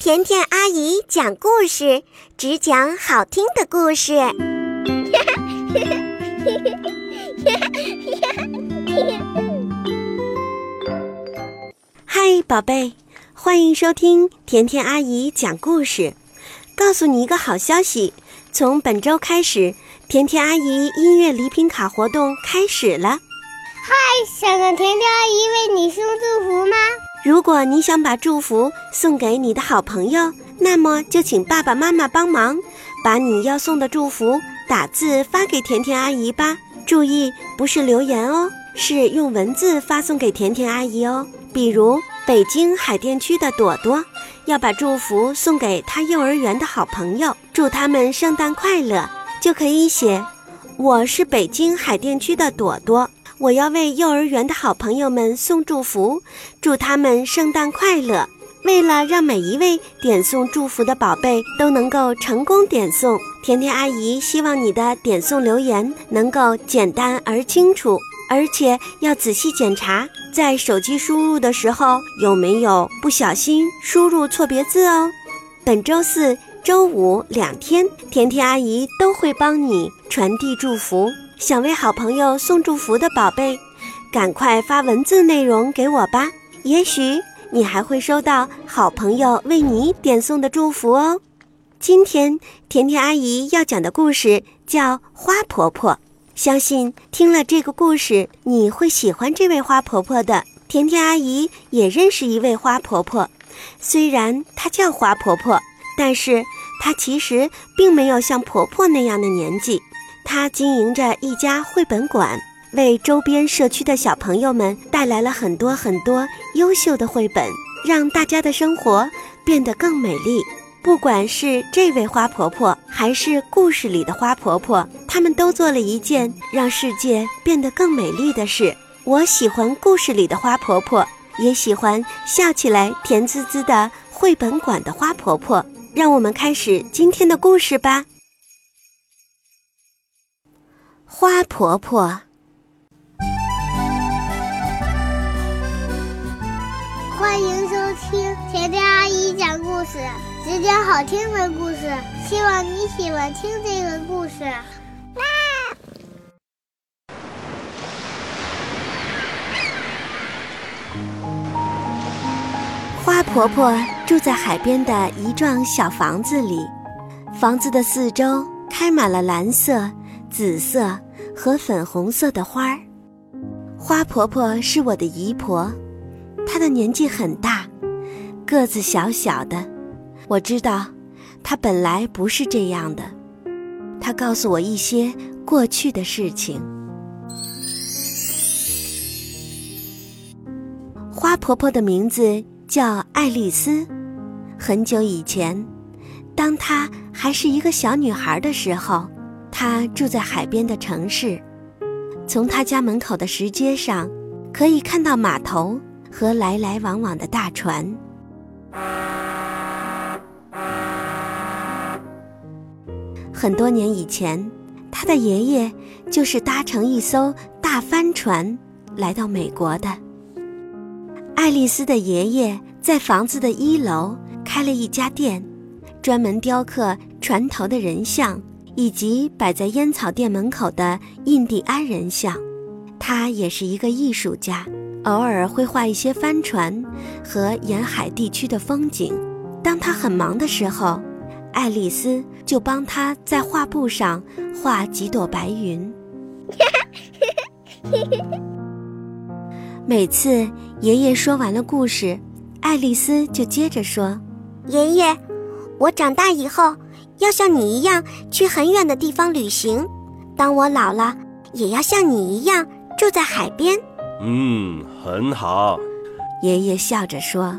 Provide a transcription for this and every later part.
甜甜阿姨讲故事，只讲好听的故事。嗨，宝贝，欢迎收听甜甜阿姨讲故事。告诉你一个好消息，从本周开始，甜甜阿姨音乐礼品卡活动开始了。嗨，想让甜甜阿姨为你送祝福吗？如果你想把祝福送给你的好朋友，那么就请爸爸妈妈帮忙，把你要送的祝福打字发给甜甜阿姨吧。注意，不是留言哦，是用文字发送给甜甜阿姨哦。比如北京海淀区的朵朵，要把祝福送给她幼儿园的好朋友，祝他们圣诞快乐，就可以写：“我是北京海淀区的朵朵。”我要为幼儿园的好朋友们送祝福，祝他们圣诞快乐。为了让每一位点送祝福的宝贝都能够成功点送，甜甜阿姨希望你的点送留言能够简单而清楚，而且要仔细检查，在手机输入的时候有没有不小心输入错别字哦。本周四、周五两天，甜甜阿姨都会帮你传递祝福。想为好朋友送祝福的宝贝，赶快发文字内容给我吧。也许你还会收到好朋友为你点送的祝福哦。今天甜甜阿姨要讲的故事叫《花婆婆》，相信听了这个故事，你会喜欢这位花婆婆的。甜甜阿姨也认识一位花婆婆，虽然她叫花婆婆，但是她其实并没有像婆婆那样的年纪。他经营着一家绘本馆，为周边社区的小朋友们带来了很多很多优秀的绘本，让大家的生活变得更美丽。不管是这位花婆婆，还是故事里的花婆婆，他们都做了一件让世界变得更美丽的事。我喜欢故事里的花婆婆，也喜欢笑起来甜滋滋的绘本馆的花婆婆。让我们开始今天的故事吧。花婆婆，欢迎收听甜甜阿姨讲故事，只讲好听的故事。希望你喜欢听这个故事。花婆婆住在海边的一幢小房子里，房子的四周开满了蓝色。紫色和粉红色的花儿，花婆婆是我的姨婆，她的年纪很大，个子小小的。我知道，她本来不是这样的。她告诉我一些过去的事情。花婆婆的名字叫爱丽丝。很久以前，当她还是一个小女孩的时候。他住在海边的城市，从他家门口的石阶上，可以看到码头和来来往往的大船。很多年以前，他的爷爷就是搭乘一艘大帆船来到美国的。爱丽丝的爷爷在房子的一楼开了一家店，专门雕刻船头的人像。以及摆在烟草店门口的印第安人像，他也是一个艺术家，偶尔会画一些帆船和沿海地区的风景。当他很忙的时候，爱丽丝就帮他在画布上画几朵白云。每次爷爷说完了故事，爱丽丝就接着说：“爷爷，我长大以后。”要像你一样去很远的地方旅行，当我老了，也要像你一样住在海边。嗯，很好。爷爷笑着说：“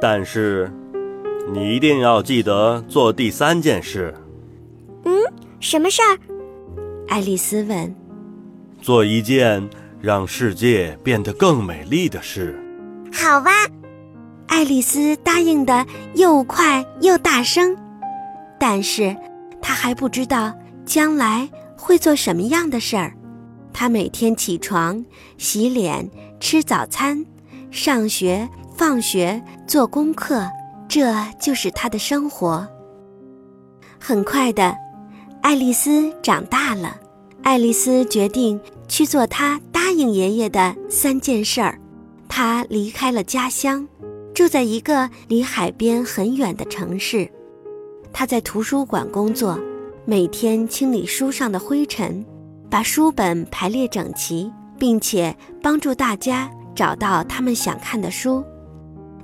但是，你一定要记得做第三件事。”嗯，什么事儿？爱丽丝问。“做一件让世界变得更美丽的事。”好吧，爱丽丝答应的又快又大声。但是，他还不知道将来会做什么样的事儿。他每天起床、洗脸、吃早餐、上学、放学、做功课、这就是他的生活。很快的，爱丽丝长大了。爱丽丝决定去做她答应爷爷的三件事儿。她离开了家乡，住在一个离海边很远的城市。她在图书馆工作，每天清理书上的灰尘，把书本排列整齐，并且帮助大家找到他们想看的书。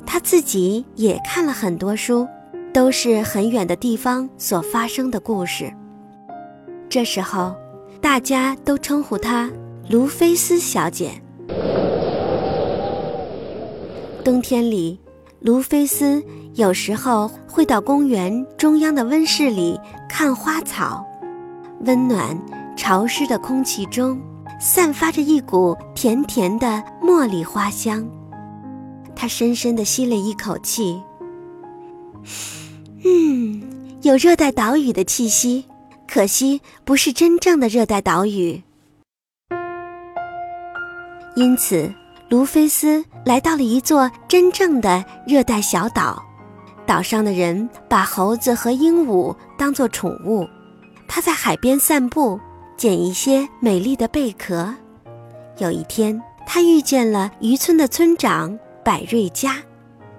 她自己也看了很多书，都是很远的地方所发生的故事。这时候。大家都称呼她卢菲斯小姐。冬天里，卢菲斯有时候会到公园中央的温室里看花草。温暖潮湿的空气中，散发着一股甜甜的茉莉花香。他深深地吸了一口气，嗯，有热带岛屿的气息。可惜不是真正的热带岛屿，因此卢菲斯来到了一座真正的热带小岛。岛上的人把猴子和鹦鹉当作宠物。他在海边散步，捡一些美丽的贝壳。有一天，他遇见了渔村的村长百瑞佳，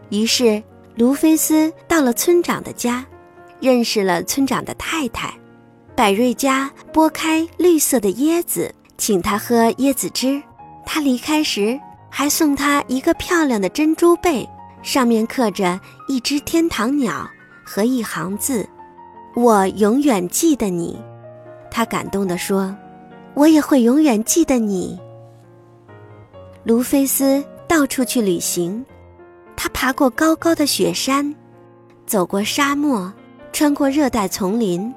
于是卢菲斯到了村长的家，认识了村长的太太。百瑞佳剥开绿色的椰子，请他喝椰子汁。他离开时还送他一个漂亮的珍珠贝，上面刻着一只天堂鸟和一行字：“我永远记得你。”他感动地说：“我也会永远记得你。”卢菲斯到处去旅行，他爬过高高的雪山，走过沙漠，穿过热带丛林。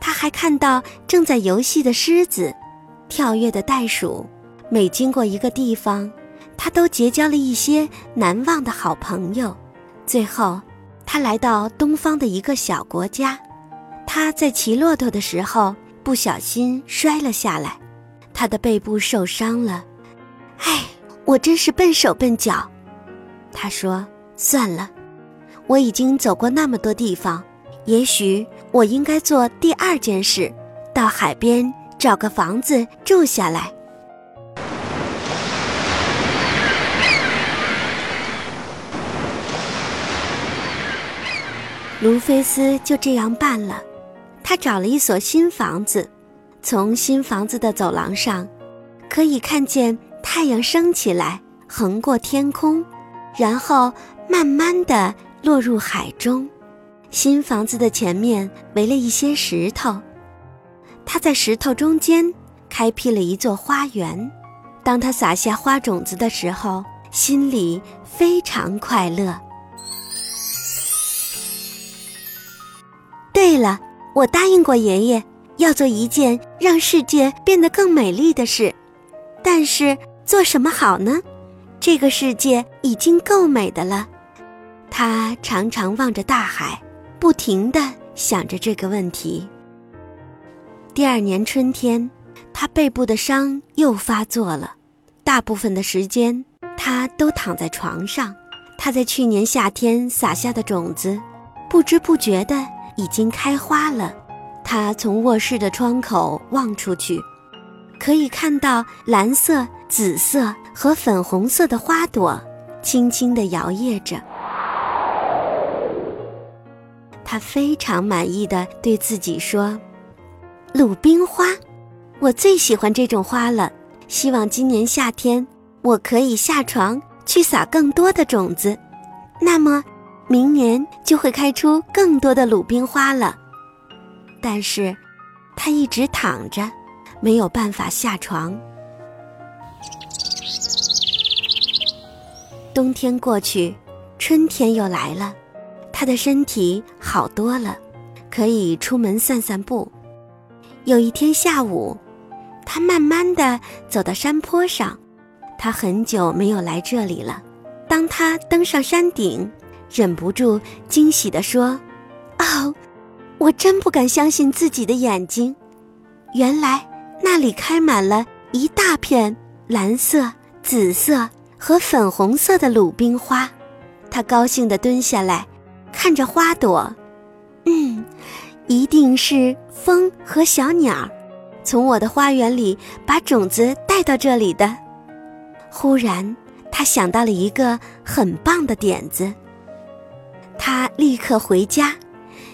他还看到正在游戏的狮子，跳跃的袋鼠。每经过一个地方，他都结交了一些难忘的好朋友。最后，他来到东方的一个小国家。他在骑骆驼的时候不小心摔了下来，他的背部受伤了。唉，我真是笨手笨脚。他说：“算了，我已经走过那么多地方。”也许我应该做第二件事，到海边找个房子住下来。卢菲斯就这样办了，他找了一所新房子，从新房子的走廊上，可以看见太阳升起来，横过天空，然后慢慢的落入海中。新房子的前面围了一些石头，他在石头中间开辟了一座花园。当他撒下花种子的时候，心里非常快乐。我答应过爷爷要做一件让世界变得更美丽的事，但是做什么好呢？这个世界已经够美的了。他常常望着大海。不停地想着这个问题。第二年春天，他背部的伤又发作了，大部分的时间他都躺在床上。他在去年夏天撒下的种子，不知不觉的已经开花了。他从卧室的窗口望出去，可以看到蓝色、紫色和粉红色的花朵轻轻地摇曳着。他非常满意的对自己说：“鲁冰花，我最喜欢这种花了。希望今年夏天我可以下床去撒更多的种子，那么明年就会开出更多的鲁冰花了。”但是，他一直躺着，没有办法下床。冬天过去，春天又来了。他的身体好多了，可以出门散散步。有一天下午，他慢慢的走到山坡上。他很久没有来这里了。当他登上山顶，忍不住惊喜地说：“哦，我真不敢相信自己的眼睛！原来那里开满了一大片蓝色、紫色和粉红色的鲁冰花。”他高兴地蹲下来。看着花朵，嗯，一定是风和小鸟从我的花园里把种子带到这里的。忽然，他想到了一个很棒的点子，他立刻回家，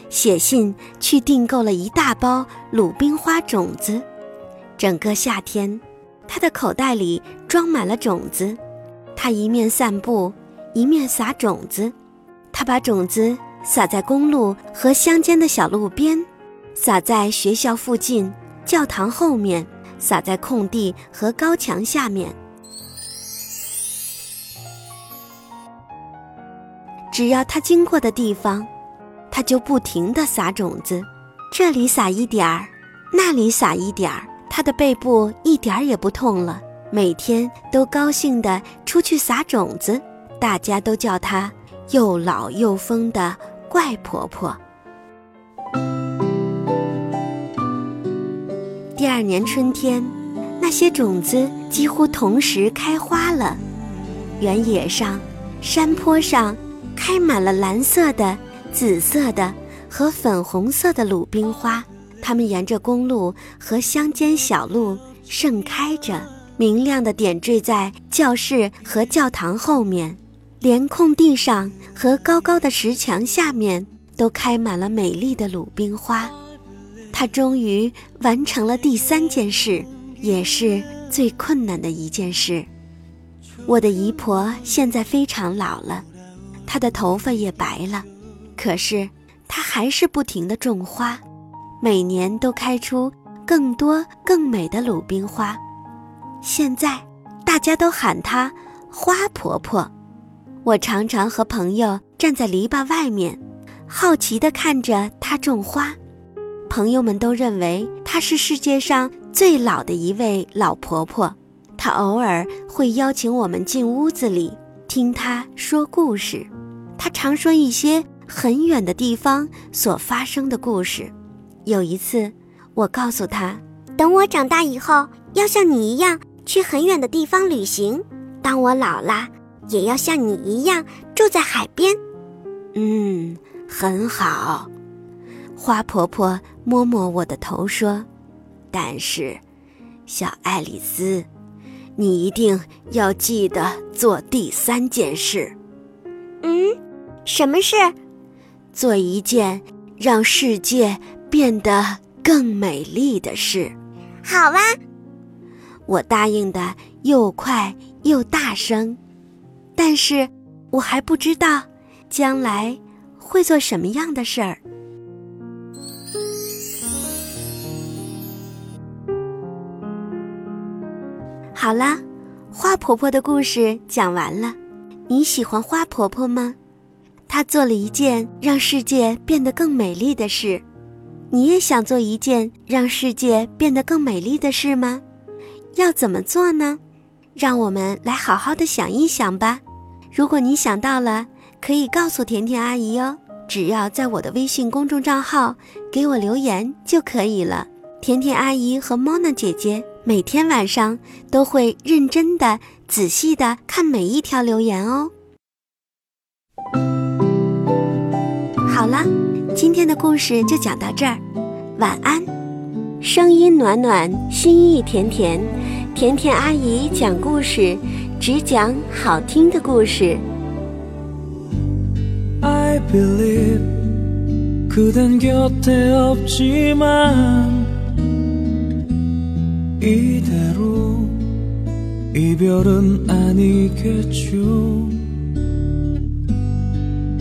写信去订购了一大包鲁冰花种子。整个夏天，他的口袋里装满了种子，他一面散步，一面撒种子。他把种子撒在公路和乡间的小路边，撒在学校附近、教堂后面，撒在空地和高墙下面。只要它经过的地方，它就不停地撒种子，这里撒一点儿，那里撒一点儿。它的背部一点儿也不痛了，每天都高兴地出去撒种子，大家都叫它。又老又疯的怪婆婆。第二年春天，那些种子几乎同时开花了。原野上、山坡上开满了蓝色的、紫色的和粉红色的鲁冰花，它们沿着公路和乡间小路盛开着，明亮的点缀在教室和教堂后面。连空地上和高高的石墙下面都开满了美丽的鲁冰花。他终于完成了第三件事，也是最困难的一件事。我的姨婆现在非常老了，她的头发也白了，可是她还是不停地种花，每年都开出更多更美的鲁冰花。现在大家都喊她花婆婆。我常常和朋友站在篱笆外面，好奇地看着她种花。朋友们都认为她是世界上最老的一位老婆婆。她偶尔会邀请我们进屋子里听她说故事。他常说一些很远的地方所发生的故事。有一次，我告诉他，等我长大以后，要像你一样去很远的地方旅行。当我老了。也要像你一样住在海边，嗯，很好。花婆婆摸摸我的头说：“但是，小爱丽丝，你一定要记得做第三件事。嗯，什么事？做一件让世界变得更美丽的事。好啊，我答应的又快又大声。”但是，我还不知道将来会做什么样的事儿。好了，花婆婆的故事讲完了。你喜欢花婆婆吗？她做了一件让世界变得更美丽的事。你也想做一件让世界变得更美丽的事吗？要怎么做呢？让我们来好好的想一想吧。如果你想到了，可以告诉甜甜阿姨哦。只要在我的微信公众账号给我留言就可以了。甜甜阿姨和 Mona 姐姐每天晚上都会认真的、仔细的看每一条留言哦。好了，今天的故事就讲到这儿，晚安。声音暖暖，心意甜甜，甜甜阿姨讲故事。只讲好听的故事。 I believe 그댄 곁에 없지만 이대로 이별은 아니겠죠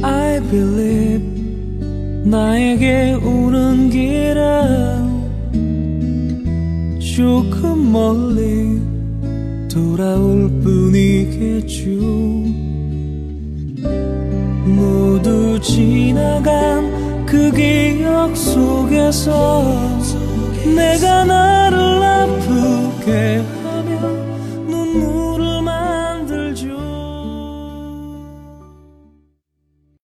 I believe 나에게 오는 길은 조금 멀리 돌아올 뿐이겠죠. 모두 지나간 그 기억 속에서 내가 나를 아프게